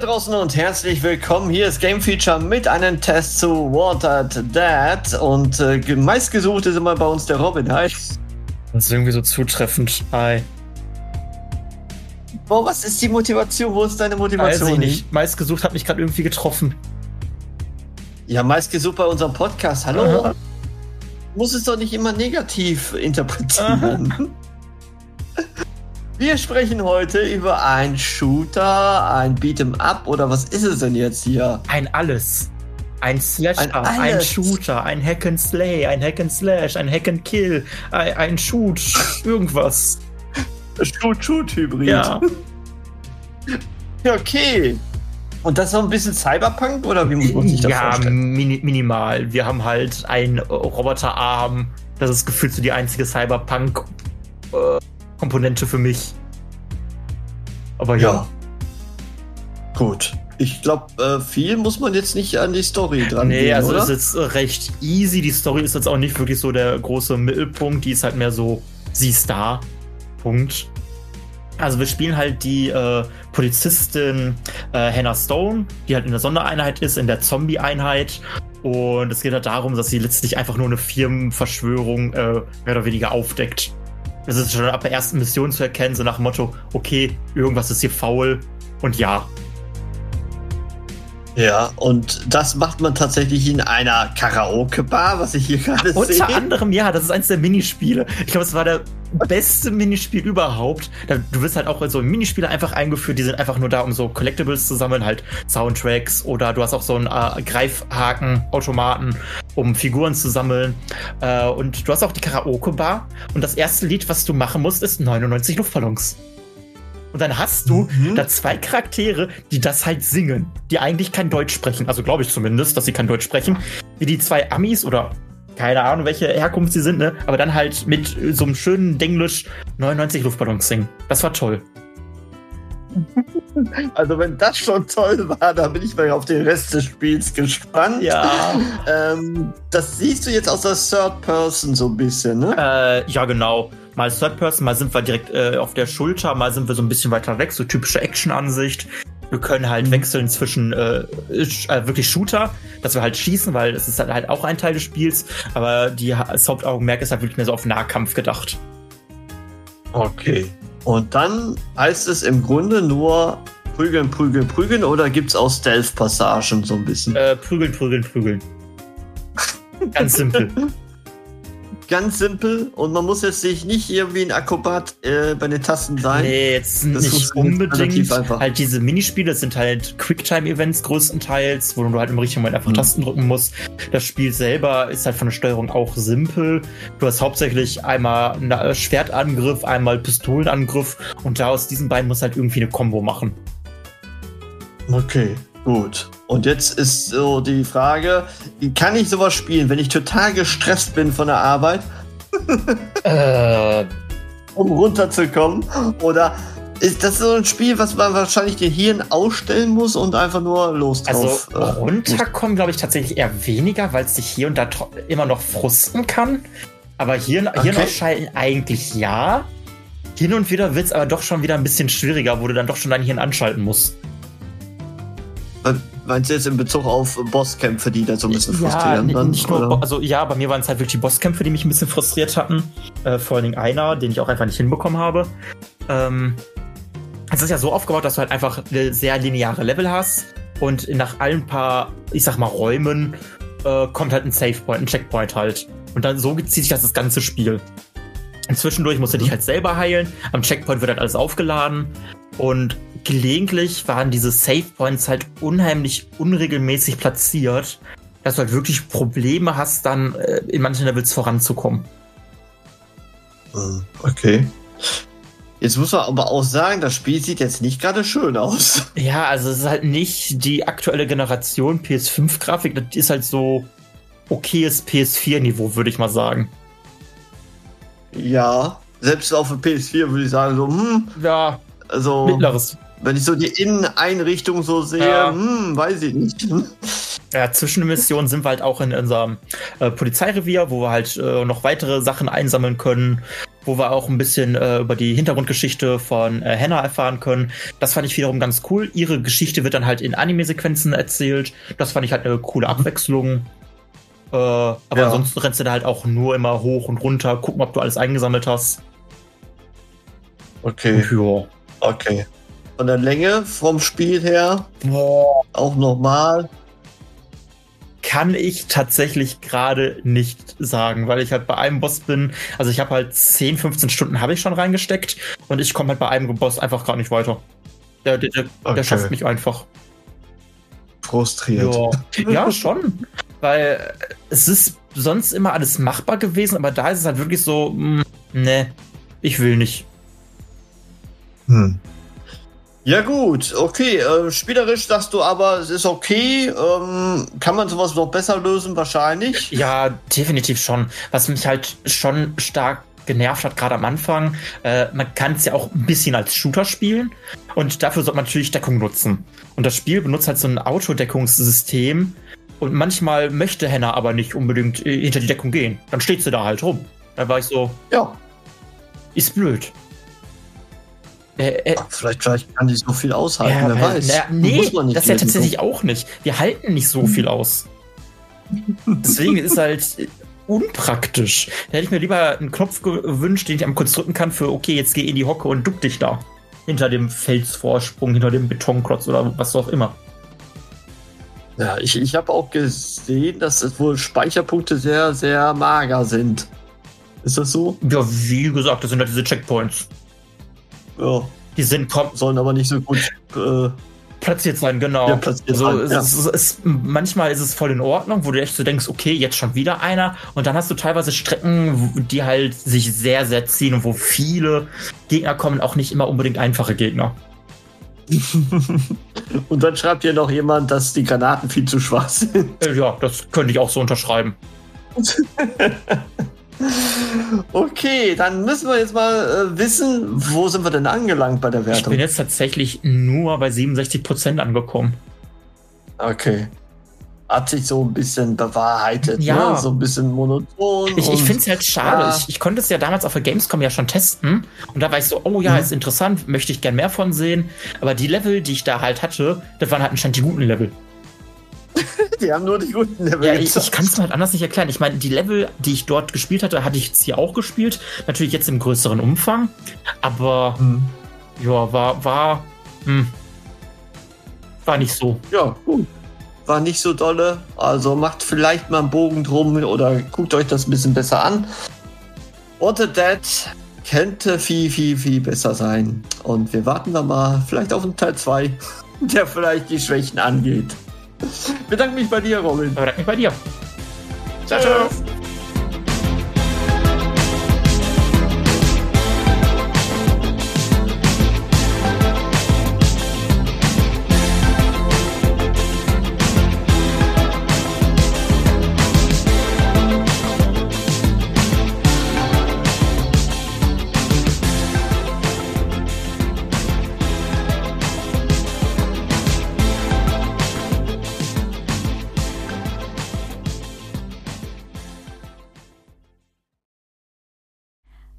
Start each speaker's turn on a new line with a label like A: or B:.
A: Da draußen und herzlich willkommen. Hier ist Game Feature mit einem Test zu Watered Dead. Und äh, meistgesucht ist immer bei uns der Robin. Hi.
B: Das ist irgendwie so zutreffend. Hi.
A: Boah, was ist die Motivation? Wo ist deine Motivation?
B: Weiß ich nicht. Meistgesucht hat mich gerade irgendwie getroffen.
A: Ja, meistgesucht bei unserem Podcast. Hallo? Aha. Muss es doch nicht immer negativ interpretieren. Wir sprechen heute über ein Shooter, ein Beat'em Up oder was ist es denn jetzt hier?
B: Ein alles. Ein Slasher, ein, ein, Shooter, ein Hack and Slay, ein Hack and Slash, ein Hack and Kill, ein, ein Shoot, irgendwas.
A: Shoot-Shoot-Hybrid.
B: Ja.
A: ja. Okay. Und das ist noch ein bisschen Cyberpunk oder wie muss man sich das
B: ja, vorstellen? Ja, mini minimal. Wir haben halt einen Roboterarm. Das ist gefühlt so die einzige Cyberpunk. Äh, Komponente für mich. Aber ja. ja.
A: Gut. Ich glaube, äh, viel muss man jetzt nicht an die Story dran
B: Nee, gehen, also oder? ist jetzt äh, recht easy. Die Story ist jetzt auch nicht wirklich so der große Mittelpunkt. Die ist halt mehr so, sie ist da. Punkt. Also wir spielen halt die äh, Polizistin äh, Hannah Stone, die halt in der Sondereinheit ist, in der Zombie-Einheit. Und es geht halt darum, dass sie letztlich einfach nur eine Firmenverschwörung äh, mehr oder weniger aufdeckt. Es ist schon ab der ersten Mission zu erkennen, so nach dem Motto, okay, irgendwas ist hier faul und ja.
A: Ja, und das macht man tatsächlich in einer Karaoke-Bar, was ich hier gerade sehe.
B: Unter anderem, ja, das ist eins der Minispiele. Ich glaube, es war der beste Minispiel überhaupt. Du wirst halt auch so Minispiele einfach eingeführt, die sind einfach nur da, um so Collectibles zu sammeln, halt Soundtracks oder du hast auch so einen äh, Greifhaken-Automaten, um Figuren zu sammeln. Äh, und du hast auch die Karaoke-Bar und das erste Lied, was du machen musst, ist 99 Luftballons. Und dann hast du mhm. da zwei Charaktere, die das halt singen, die eigentlich kein Deutsch sprechen. Also glaube ich zumindest, dass sie kein Deutsch sprechen. Wie die zwei Amis oder keine Ahnung, welche Herkunft sie sind, ne? Aber dann halt mit so einem schönen Denglisch 99 Luftballons singen. Das war toll.
A: Also wenn das schon toll war, dann bin ich mal auf den Rest des Spiels gespannt.
B: Ja.
A: ähm, das siehst du jetzt aus der Third Person so ein bisschen, ne?
B: Äh, ja, genau. Mal Third Person, mal sind wir direkt äh, auf der Schulter, mal sind wir so ein bisschen weiter weg, so typische Action-Ansicht. Wir können halt wechseln zwischen äh, äh, wirklich Shooter, dass wir halt schießen, weil das ist halt auch ein Teil des Spiels, aber die, das Hauptaugenmerk ist halt wirklich mehr so auf Nahkampf gedacht.
A: Okay. Und dann heißt es im Grunde nur prügeln, prügeln, prügeln oder gibt es auch Stealth-Passagen so ein bisschen?
B: Äh, prügeln, prügeln, prügeln. Ganz simpel.
A: ganz simpel und man muss jetzt sich nicht irgendwie ein Akrobat äh, bei den Tasten sein.
B: Nee, jetzt das nicht unbedingt. Halt diese Minispiele sind halt Quicktime-Events größtenteils, wo du halt im richtigen Moment einfach mhm. Tasten drücken musst. Das Spiel selber ist halt von der Steuerung auch simpel. Du hast hauptsächlich einmal einen äh, Schwertangriff, einmal Pistolenangriff und da aus diesen beiden musst du halt irgendwie eine Combo machen.
A: Okay. Gut. Und jetzt ist so die Frage, kann ich sowas spielen, wenn ich total gestresst bin von der Arbeit?
B: äh.
A: Um runterzukommen? Oder ist das so ein Spiel, was man wahrscheinlich den Hirn ausstellen muss und einfach nur los
B: drauf? Also äh, runterkommen glaube ich tatsächlich eher weniger, weil es sich hier und da immer noch frusten kann. Aber Hirn, okay. Hirn ausschalten eigentlich ja. Hin und wieder wird es aber doch schon wieder ein bisschen schwieriger, wo du dann doch schon dein Hirn anschalten musst.
A: Meinst du jetzt in Bezug auf Bosskämpfe, die da so ein bisschen frustrieren? Ja,
B: nicht nur, also ja, bei mir waren es halt wirklich die Bosskämpfe, die mich ein bisschen frustriert hatten. Äh, vor allen Dingen einer, den ich auch einfach nicht hinbekommen habe. Ähm, es ist ja so aufgebaut, dass du halt einfach sehr lineare Level hast und nach allen paar, ich sag mal, Räumen äh, kommt halt ein Save Point, ein Checkpoint halt. Und dann so zieht sich das, das ganze Spiel. Zwischendurch musst du dich mhm. halt selber heilen. Am Checkpoint wird halt alles aufgeladen. Und gelegentlich waren diese Save Points halt unheimlich unregelmäßig platziert, dass du halt wirklich Probleme hast, dann äh, in manchen Levels voranzukommen.
A: Hm, okay. Jetzt muss man aber auch sagen, das Spiel sieht jetzt nicht gerade schön aus.
B: Ja, also es ist halt nicht die aktuelle Generation PS5-Grafik, das ist halt so okayes PS4-Niveau, würde ich mal sagen.
A: Ja, selbst auf der PS4 würde ich sagen, so, hm.
B: Ja,
A: also.
B: Mittleres.
A: Wenn ich so die Inneneinrichtung so sehe, ja. hm, weiß ich nicht.
B: Ja, zwischen den Missionen sind wir halt auch in unserem äh, Polizeirevier, wo wir halt äh, noch weitere Sachen einsammeln können, wo wir auch ein bisschen äh, über die Hintergrundgeschichte von äh, Hannah erfahren können. Das fand ich wiederum ganz cool. Ihre Geschichte wird dann halt in Anime-Sequenzen erzählt. Das fand ich halt eine coole Abwechslung. Äh, aber ja. ansonsten rennst du da halt auch nur immer hoch und runter, gucken, ob du alles eingesammelt hast.
A: Okay. Ja. Okay. Von der Länge vom Spiel her Boah. auch nochmal
B: kann ich tatsächlich gerade nicht sagen, weil ich halt bei einem Boss bin. Also ich habe halt 10, 15 Stunden habe ich schon reingesteckt und ich komme halt bei einem Boss einfach gar nicht weiter. Der, der, der, okay. der schafft mich einfach.
A: Frustriert.
B: Ja, ja schon. Weil es ist sonst immer alles machbar gewesen, aber da ist es halt wirklich so, mh, ne, ich will nicht.
A: Hm. Ja gut, okay. Äh, spielerisch sagst du aber, es ist okay. Ähm, kann man sowas noch besser lösen? Wahrscheinlich.
B: Ja, definitiv schon. Was mich halt schon stark genervt hat, gerade am Anfang, äh, man kann es ja auch ein bisschen als Shooter spielen und dafür sollte man natürlich Deckung nutzen. Und das Spiel benutzt halt so ein Autodeckungssystem und manchmal möchte Henna aber nicht unbedingt äh, hinter die Deckung gehen. Dann steht sie da halt rum. Da war ich so, ja, ist blöd.
A: Äh, äh, vielleicht, vielleicht kann die so viel aushalten, ja, wer weiß.
B: Na, nee, das ist ja tatsächlich auch nicht. Wir halten nicht so viel aus. Deswegen ist halt unpraktisch. Da hätte ich mir lieber einen Knopf gewünscht, den ich am kurz drücken kann für, okay, jetzt geh in die Hocke und duck dich da. Hinter dem Felsvorsprung, hinter dem Betonklotz oder was auch immer.
A: Ja, ich, ich habe auch gesehen, dass es wohl Speicherpunkte sehr, sehr mager sind. Ist das so?
B: Ja, wie gesagt, das sind halt diese Checkpoints.
A: Ja.
B: Die sind
A: kommen, sollen aber nicht so gut äh,
B: platziert sein, genau. Ja,
A: platziert
B: also, sein, ja. es, es, manchmal ist es voll in Ordnung, wo du echt so denkst, okay, jetzt schon wieder einer. Und dann hast du teilweise Strecken, die halt sich sehr, sehr ziehen und wo viele Gegner kommen, auch nicht immer unbedingt einfache Gegner.
A: und dann schreibt hier noch jemand, dass die Granaten viel zu schwach sind.
B: Äh, ja, das könnte ich auch so unterschreiben.
A: Okay, dann müssen wir jetzt mal äh, wissen, wo sind wir denn angelangt bei der Wertung?
B: Ich bin jetzt tatsächlich nur bei 67% angekommen.
A: Okay. Hat sich so ein bisschen bewahrheitet, ja. Ne? so ein bisschen monoton.
B: Ich, ich finde es halt schade. Ja. Ich, ich, konnte es ja damals auf der Gamescom ja schon testen. Und da war ich so, oh ja, mhm. ist interessant, möchte ich gern mehr von sehen. Aber die Level, die ich da halt hatte, das waren halt anscheinend die guten Level.
A: die haben nur die guten Level.
B: Ja, ich, ich kann es mir halt anders nicht erklären. Ich meine, die Level, die ich dort gespielt hatte, hatte ich jetzt hier auch gespielt. Natürlich jetzt im größeren Umfang. Aber hm. ja, war, war, hm, war nicht so.
A: Ja, gut. War nicht so dolle. Also macht vielleicht mal einen Bogen drum oder guckt euch das ein bisschen besser an. What the Dead könnte viel, viel, viel besser sein. Und wir warten da mal vielleicht auf einen Teil 2, der vielleicht die Schwächen angeht. Bedanke mich bei dir, Robin.
B: Bedanke mich bei dir.
A: Ciao, ciao.